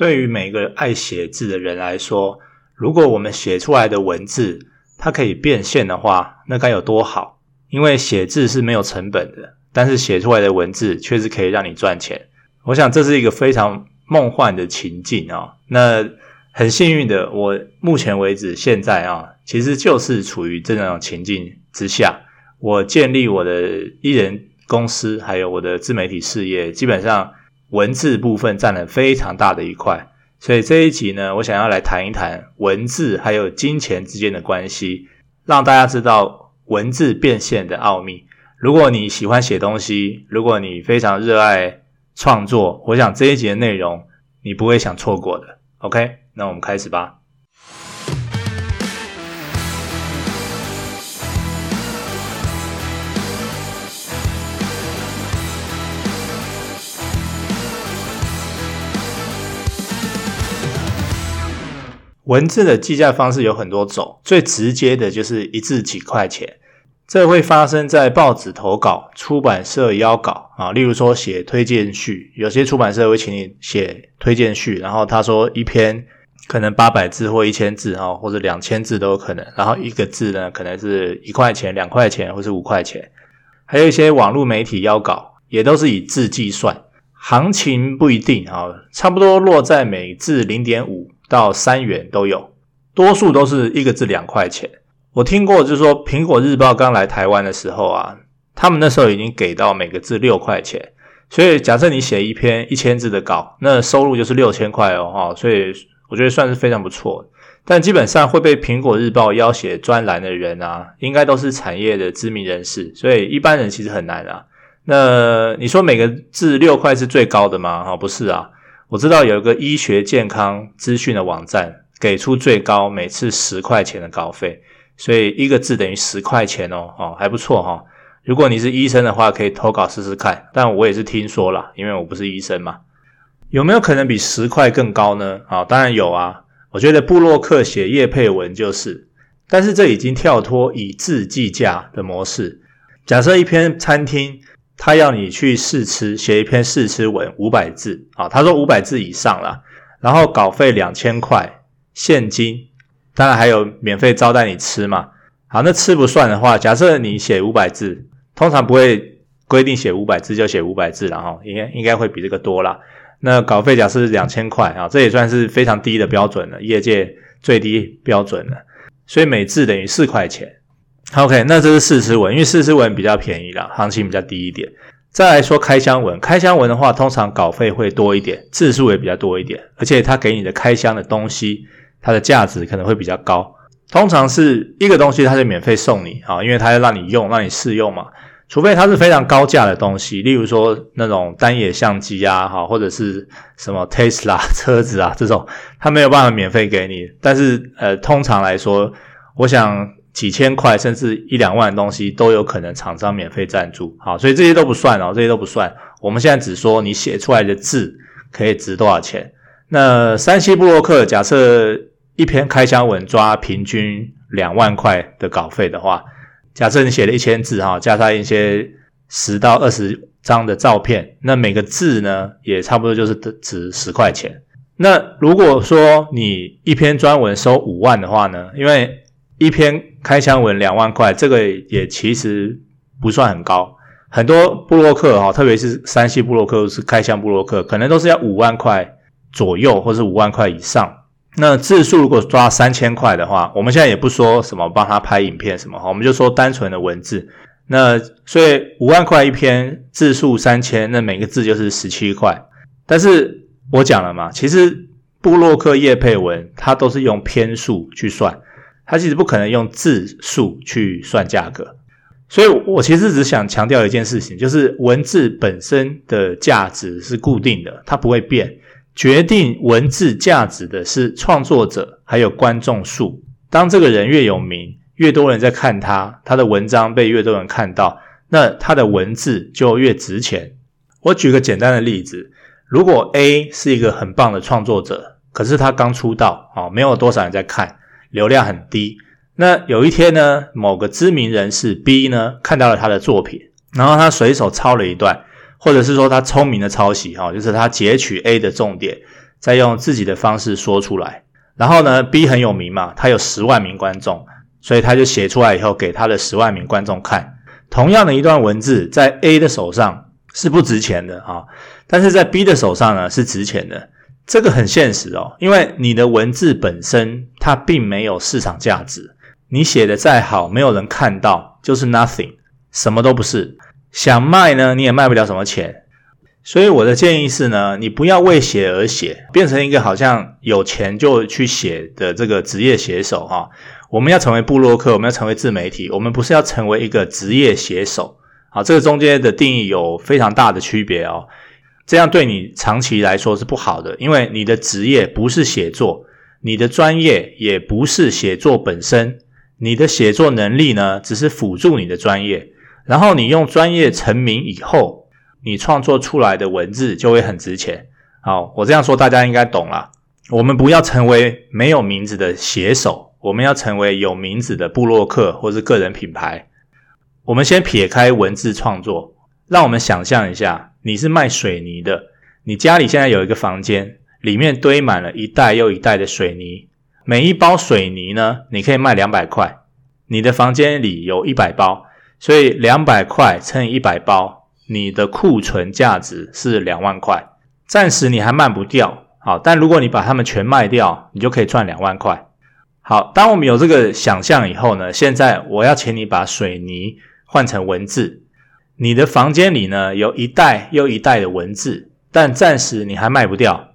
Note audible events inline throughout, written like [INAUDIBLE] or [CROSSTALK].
对于每个爱写字的人来说，如果我们写出来的文字它可以变现的话，那该有多好！因为写字是没有成本的，但是写出来的文字却是可以让你赚钱。我想这是一个非常梦幻的情境啊！那很幸运的，我目前为止现在啊，其实就是处于这种情境之下。我建立我的艺人公司，还有我的自媒体事业，基本上。文字部分占了非常大的一块，所以这一集呢，我想要来谈一谈文字还有金钱之间的关系，让大家知道文字变现的奥秘。如果你喜欢写东西，如果你非常热爱创作，我想这一节的内容你不会想错过的。OK，那我们开始吧。文字的计价方式有很多种，最直接的就是一字几块钱。这会发生在报纸投稿、出版社邀稿啊，例如说写推荐序，有些出版社会请你写推荐序，然后他说一篇可能八百字或一千字啊，或者两千字都有可能，然后一个字呢可能是一块钱、两块钱或是五块钱。还有一些网络媒体邀稿，也都是以字计算，行情不一定啊，差不多落在每字零点五。到三元都有，多数都是一个字两块钱。我听过，就是说苹果日报刚来台湾的时候啊，他们那时候已经给到每个字六块钱。所以假设你写一篇一千字的稿，那收入就是六千块哦，哈。所以我觉得算是非常不错。但基本上会被苹果日报邀写专栏的人啊，应该都是产业的知名人士，所以一般人其实很难啊。那你说每个字六块是最高的吗？哈，不是啊。我知道有一个医学健康资讯的网站，给出最高每次十块钱的稿费，所以一个字等于十块钱哦，哦，还不错哈。如果你是医生的话，可以投稿试试看。但我也是听说啦，因为我不是医生嘛。有没有可能比十块更高呢？啊，当然有啊。我觉得布洛克写叶配文就是，但是这已经跳脱以字计价的模式。假设一篇餐厅。他要你去试吃，写一篇试吃文，五百字啊。他说五百字以上啦，然后稿费两千块现金，当然还有免费招待你吃嘛。好，那吃不算的话，假设你写五百字，通常不会规定写五百字就写五百字，然后应该应该会比这个多啦。那稿费假设是两千块啊，这也算是非常低的标准了，业界最低标准了。所以每字等于四块钱。OK，那这是试吃文，因为试吃文比较便宜啦，行情比较低一点。再来说开箱文，开箱文的话，通常稿费会多一点，字数也比较多一点，而且他给你的开箱的东西，它的价值可能会比较高。通常是一个东西，它就免费送你啊，因为它要让你用，让你试用嘛。除非它是非常高价的东西，例如说那种单眼相机啊，哈，或者是什么 Tesla [LAUGHS] 车子啊这种，它没有办法免费给你。但是呃，通常来说，我想。几千块甚至一两万的东西都有可能厂商免费赞助，好，所以这些都不算哦，这些都不算。我们现在只说你写出来的字可以值多少钱。那山西布洛克假设一篇开箱文抓平均两万块的稿费的话，假设你写了一千字哈，加上一些十到二十张的照片，那每个字呢也差不多就是值十块钱。那如果说你一篇专文收五万的话呢，因为一篇开箱文两万块，这个也其实不算很高。很多布洛克哈，特别是山西布洛克是开箱布洛克，可能都是要五万块左右，或是五万块以上。那字数如果抓三千块的话，我们现在也不说什么帮他拍影片什么哈，我们就说单纯的文字。那所以五万块一篇，字数三千，那每个字就是十七块。但是我讲了嘛，其实布洛克叶配文，它都是用篇数去算。它其实不可能用字数去算价格，所以我其实只想强调一件事情，就是文字本身的价值是固定的，它不会变。决定文字价值的是创作者还有观众数。当这个人越有名，越多人在看他，他的文章被越多人看到，那他的文字就越值钱。我举个简单的例子，如果 A 是一个很棒的创作者，可是他刚出道，哦，没有多少人在看。流量很低，那有一天呢，某个知名人士 B 呢看到了他的作品，然后他随手抄了一段，或者是说他聪明的抄袭哈，就是他截取 A 的重点，再用自己的方式说出来。然后呢，B 很有名嘛，他有十万名观众，所以他就写出来以后给他的十万名观众看。同样的一段文字，在 A 的手上是不值钱的啊，但是在 B 的手上呢是值钱的。这个很现实哦，因为你的文字本身它并没有市场价值，你写的再好，没有人看到，就是 nothing，什么都不是。想卖呢，你也卖不了什么钱。所以我的建议是呢，你不要为写而写，变成一个好像有钱就去写的这个职业写手哈。我们要成为部落客，我们要成为自媒体，我们不是要成为一个职业写手。好，这个中间的定义有非常大的区别哦。这样对你长期来说是不好的，因为你的职业不是写作，你的专业也不是写作本身，你的写作能力呢，只是辅助你的专业。然后你用专业成名以后，你创作出来的文字就会很值钱。好，我这样说大家应该懂了。我们不要成为没有名字的写手，我们要成为有名字的部落客或是个人品牌。我们先撇开文字创作，让我们想象一下。你是卖水泥的，你家里现在有一个房间，里面堆满了一袋又一袋的水泥，每一包水泥呢，你可以卖两百块。你的房间里有一百包，所以两百块乘以一百包，你的库存价值是两万块。暂时你还卖不掉，好，但如果你把它们全卖掉，你就可以赚两万块。好，当我们有这个想象以后呢，现在我要请你把水泥换成文字。你的房间里呢，有一袋又一袋的文字，但暂时你还卖不掉。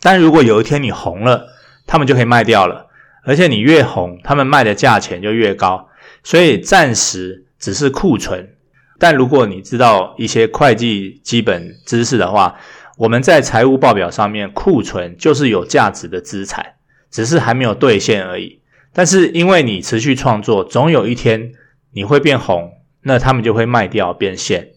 但如果有一天你红了，他们就可以卖掉了。而且你越红，他们卖的价钱就越高。所以暂时只是库存。但如果你知道一些会计基本知识的话，我们在财务报表上面，库存就是有价值的资产，只是还没有兑现而已。但是因为你持续创作，总有一天你会变红。那他们就会卖掉变现。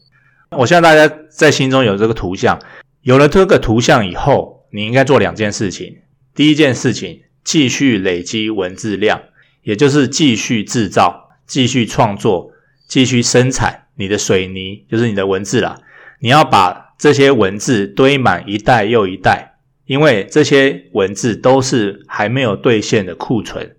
我希望大家在心中有这个图像，有了这个图像以后，你应该做两件事情。第一件事情，继续累积文字量，也就是继续制造、继续创作、继续生产你的水泥，就是你的文字啦。你要把这些文字堆满一袋又一袋，因为这些文字都是还没有兑现的库存。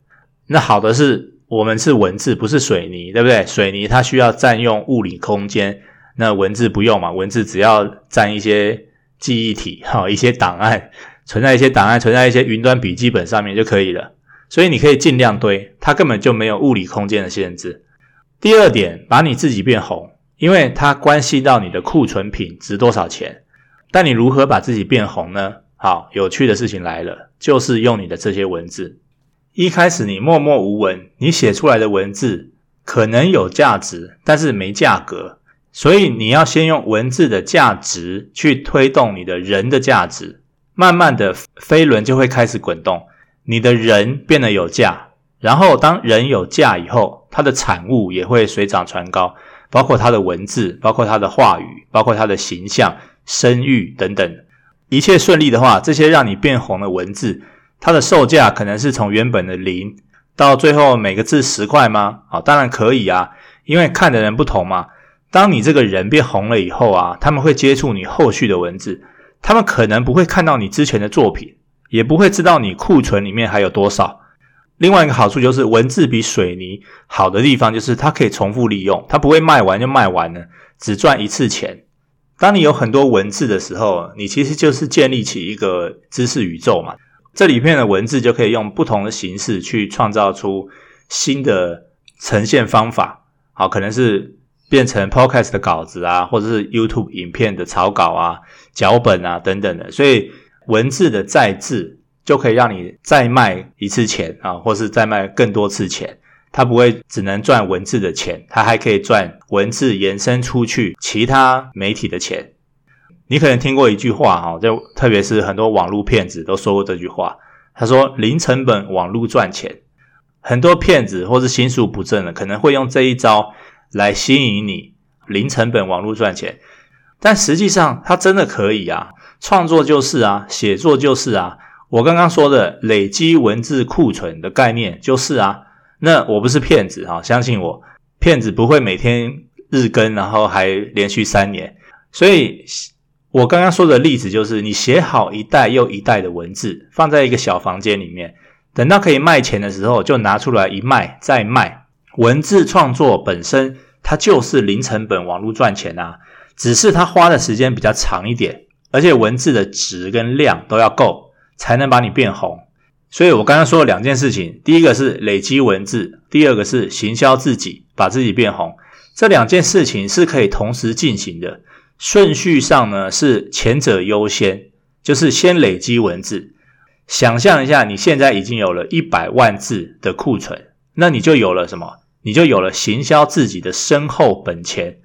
那好的是。我们是文字，不是水泥，对不对？水泥它需要占用物理空间，那文字不用嘛？文字只要占一些记忆体，[LAUGHS] 哈，一些档案，存在一些档案，存在一些云端笔记本上面就可以了。所以你可以尽量堆，它根本就没有物理空间的限制。第二点，把你自己变红，因为它关系到你的库存品值多少钱。但你如何把自己变红呢？好，有趣的事情来了，就是用你的这些文字。一开始你默默无闻，你写出来的文字可能有价值，但是没价格，所以你要先用文字的价值去推动你的人的价值，慢慢的飞轮就会开始滚动，你的人变得有价，然后当人有价以后，他的产物也会水涨船高，包括他的文字，包括他的话语，包括他的形象、声誉等等，一切顺利的话，这些让你变红的文字。它的售价可能是从原本的零到最后每个字十块吗？好，当然可以啊，因为看的人不同嘛。当你这个人变红了以后啊，他们会接触你后续的文字，他们可能不会看到你之前的作品，也不会知道你库存里面还有多少。另外一个好处就是文字比水泥好的地方就是它可以重复利用，它不会卖完就卖完了，只赚一次钱。当你有很多文字的时候，你其实就是建立起一个知识宇宙嘛。这里面的文字就可以用不同的形式去创造出新的呈现方法，好，可能是变成 Podcast 的稿子啊，或者是 YouTube 影片的草稿啊、脚本啊等等的。所以文字的再制就可以让你再卖一次钱啊，或是再卖更多次钱。它不会只能赚文字的钱，它还可以赚文字延伸出去其他媒体的钱。你可能听过一句话哈，就特别是很多网络骗子都说过这句话。他说：“零成本网络赚钱。”很多骗子或是心术不正的，可能会用这一招来吸引你。零成本网络赚钱，但实际上它真的可以啊！创作就是啊，写作就是啊。我刚刚说的累积文字库存的概念就是啊。那我不是骗子哈，相信我，骗子不会每天日更，然后还连续三年。所以。我刚刚说的例子就是，你写好一代又一代的文字，放在一个小房间里面，等到可以卖钱的时候，就拿出来一卖再卖。文字创作本身，它就是零成本网络赚钱啊，只是它花的时间比较长一点，而且文字的质跟量都要够，才能把你变红。所以我刚刚说了两件事情，第一个是累积文字，第二个是行销自己，把自己变红。这两件事情是可以同时进行的。顺序上呢，是前者优先，就是先累积文字。想象一下，你现在已经有了一百万字的库存，那你就有了什么？你就有了行销自己的深厚本钱，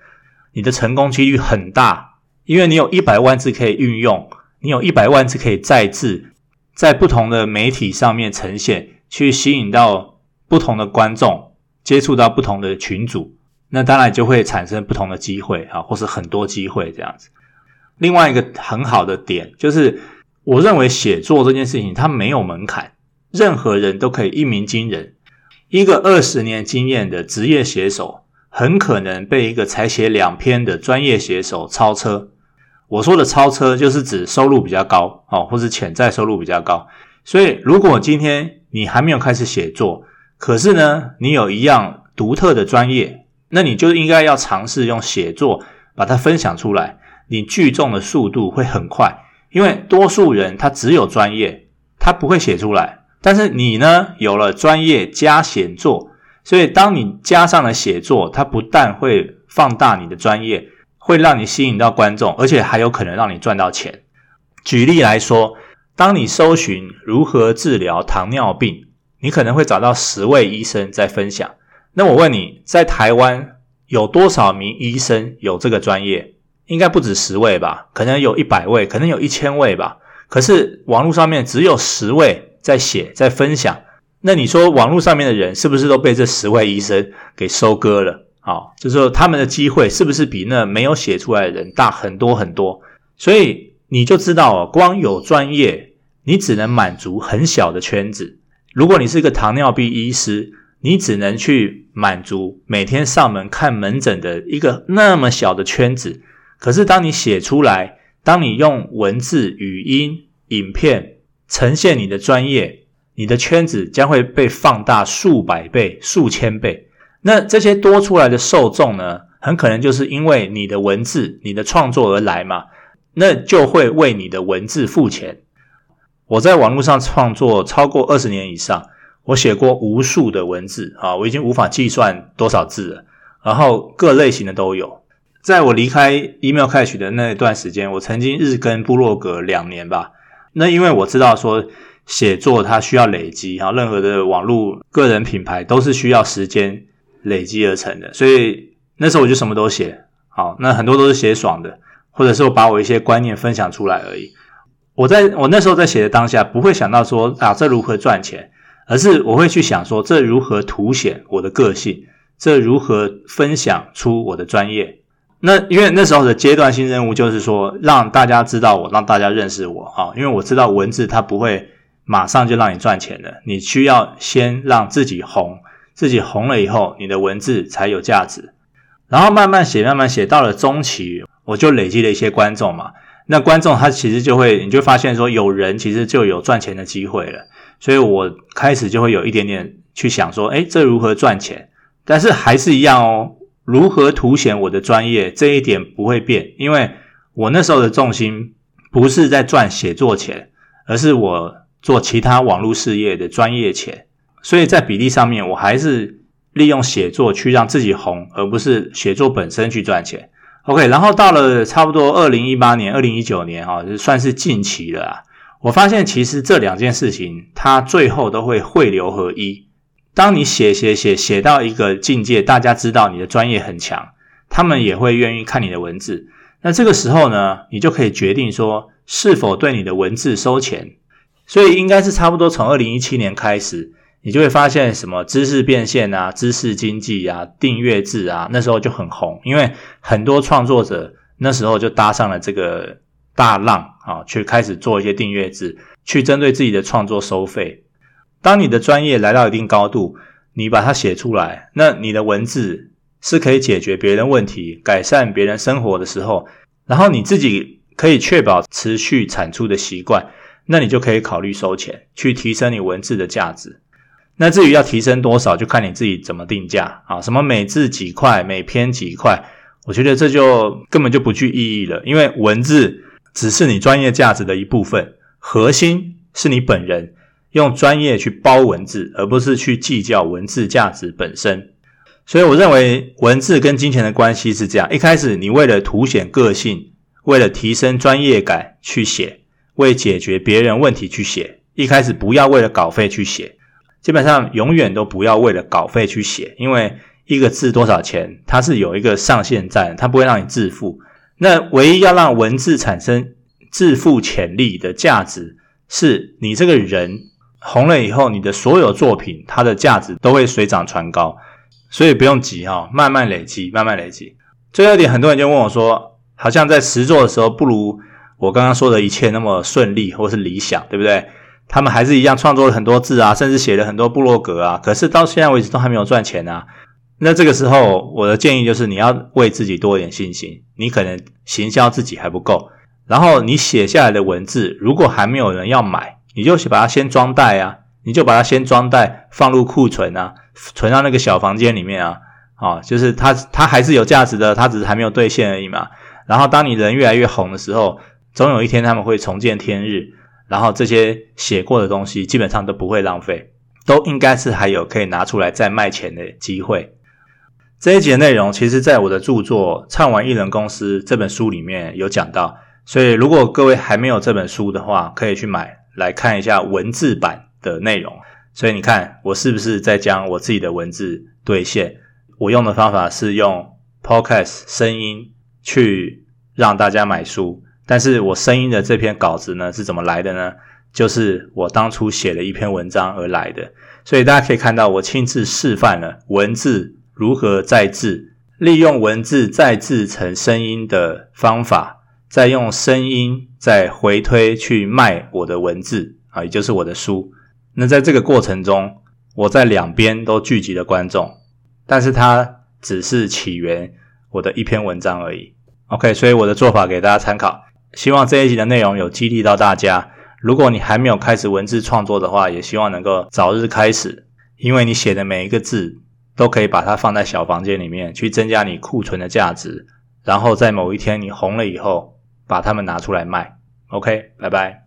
你的成功几率很大，因为你有一百万字可以运用，你有一百万字可以再制，在不同的媒体上面呈现，去吸引到不同的观众，接触到不同的群组。那当然就会产生不同的机会啊，或是很多机会这样子。另外一个很好的点就是，我认为写作这件事情它没有门槛，任何人都可以一鸣惊人。一个二十年经验的职业写手，很可能被一个才写两篇的专业写手超车。我说的超车，就是指收入比较高哦，或是潜在收入比较高。所以，如果今天你还没有开始写作，可是呢，你有一样独特的专业。那你就应该要尝试用写作把它分享出来，你聚众的速度会很快，因为多数人他只有专业，他不会写出来。但是你呢，有了专业加写作，所以当你加上了写作，它不但会放大你的专业，会让你吸引到观众，而且还有可能让你赚到钱。举例来说，当你搜寻如何治疗糖尿病，你可能会找到十位医生在分享。那我问你，在台湾有多少名医生有这个专业？应该不止十位吧？可能有一百位，可能有一千位吧。可是网络上面只有十位在写，在分享。那你说网络上面的人是不是都被这十位医生给收割了？好，就是说他们的机会是不是比那没有写出来的人大很多很多？所以你就知道哦，光有专业，你只能满足很小的圈子。如果你是一个糖尿病医师，你只能去满足每天上门看门诊的一个那么小的圈子，可是当你写出来，当你用文字、语音、影片呈现你的专业，你的圈子将会被放大数百倍、数千倍。那这些多出来的受众呢，很可能就是因为你的文字、你的创作而来嘛，那就会为你的文字付钱。我在网络上创作超过二十年以上。我写过无数的文字啊，我已经无法计算多少字了。然后各类型的都有。在我离开 Email Catch 的那一段时间，我曾经日更部落格两年吧。那因为我知道说写作它需要累积啊，任何的网络个人品牌都是需要时间累积而成的，所以那时候我就什么都写。好，那很多都是写爽的，或者是我把我一些观念分享出来而已。我在我那时候在写的当下，不会想到说啊，这如何赚钱。而是我会去想说，这如何凸显我的个性？这如何分享出我的专业？那因为那时候的阶段性任务就是说，让大家知道我，让大家认识我啊。因为我知道文字它不会马上就让你赚钱的，你需要先让自己红，自己红了以后，你的文字才有价值。然后慢慢写，慢慢写，到了中期，我就累积了一些观众嘛。那观众他其实就会，你就发现说，有人其实就有赚钱的机会了。所以我开始就会有一点点去想说，诶，这如何赚钱？但是还是一样哦，如何凸显我的专业，这一点不会变，因为我那时候的重心不是在赚写作钱，而是我做其他网络事业的专业钱。所以在比例上面，我还是利用写作去让自己红，而不是写作本身去赚钱。OK，然后到了差不多二零一八年、二零一九年，哈，就算是近期了啊。我发现，其实这两件事情，它最后都会汇流合一。当你写写写写到一个境界，大家知道你的专业很强，他们也会愿意看你的文字。那这个时候呢，你就可以决定说是否对你的文字收钱。所以应该是差不多从二零一七年开始，你就会发现什么知识变现啊、知识经济啊、订阅制啊，那时候就很红，因为很多创作者那时候就搭上了这个。大浪啊，去开始做一些订阅制，去针对自己的创作收费。当你的专业来到一定高度，你把它写出来，那你的文字是可以解决别人问题、改善别人生活的时候，然后你自己可以确保持续产出的习惯，那你就可以考虑收钱，去提升你文字的价值。那至于要提升多少，就看你自己怎么定价啊。什么每字几块，每篇几块，我觉得这就根本就不具意义了。因为文字只是你专业价值的一部分，核心是你本人用专业去包文字，而不是去计较文字价值本身。所以我认为文字跟金钱的关系是这样：一开始你为了凸显个性，为了提升专业感去写，为解决别人问题去写，一开始不要为了稿费去写。基本上永远都不要为了稿费去写，因为一个字多少钱，它是有一个上限在，它不会让你致富。那唯一要让文字产生致富潜力的价值，是你这个人红了以后，你的所有作品它的价值都会水涨船高，所以不用急哈，慢慢累积，慢慢累积。最后一点，很多人就问我说，好像在实作的时候不如我刚刚说的一切那么顺利或是理想，对不对？他们还是一样创作了很多字啊，甚至写了很多部落格啊，可是到现在为止都还没有赚钱啊。那这个时候，我的建议就是你要为自己多一点信心。你可能行销自己还不够，然后你写下来的文字，如果还没有人要买，你就把它先装袋啊，你就把它先装袋放入库存啊，存到那个小房间里面啊，啊，就是它它还是有价值的，它只是还没有兑现而已嘛。然后当你人越来越红的时候，总有一天他们会重见天日。然后这些写过的东西基本上都不会浪费，都应该是还有可以拿出来再卖钱的机会。这一节内容其实在我的著作《唱完艺人公司》这本书里面有讲到，所以如果各位还没有这本书的话，可以去买来看一下文字版的内容。所以你看我是不是在将我自己的文字兑现？我用的方法是用 Podcast 声音去让大家买书。但是我声音的这篇稿子呢，是怎么来的呢？就是我当初写了一篇文章而来的，所以大家可以看到我亲自示范了文字如何再制，利用文字再制成声音的方法，再用声音再回推去卖我的文字啊，也就是我的书。那在这个过程中，我在两边都聚集了观众，但是它只是起源我的一篇文章而已。OK，所以我的做法给大家参考。希望这一集的内容有激励到大家。如果你还没有开始文字创作的话，也希望能够早日开始，因为你写的每一个字都可以把它放在小房间里面，去增加你库存的价值，然后在某一天你红了以后，把它们拿出来卖。OK，拜拜。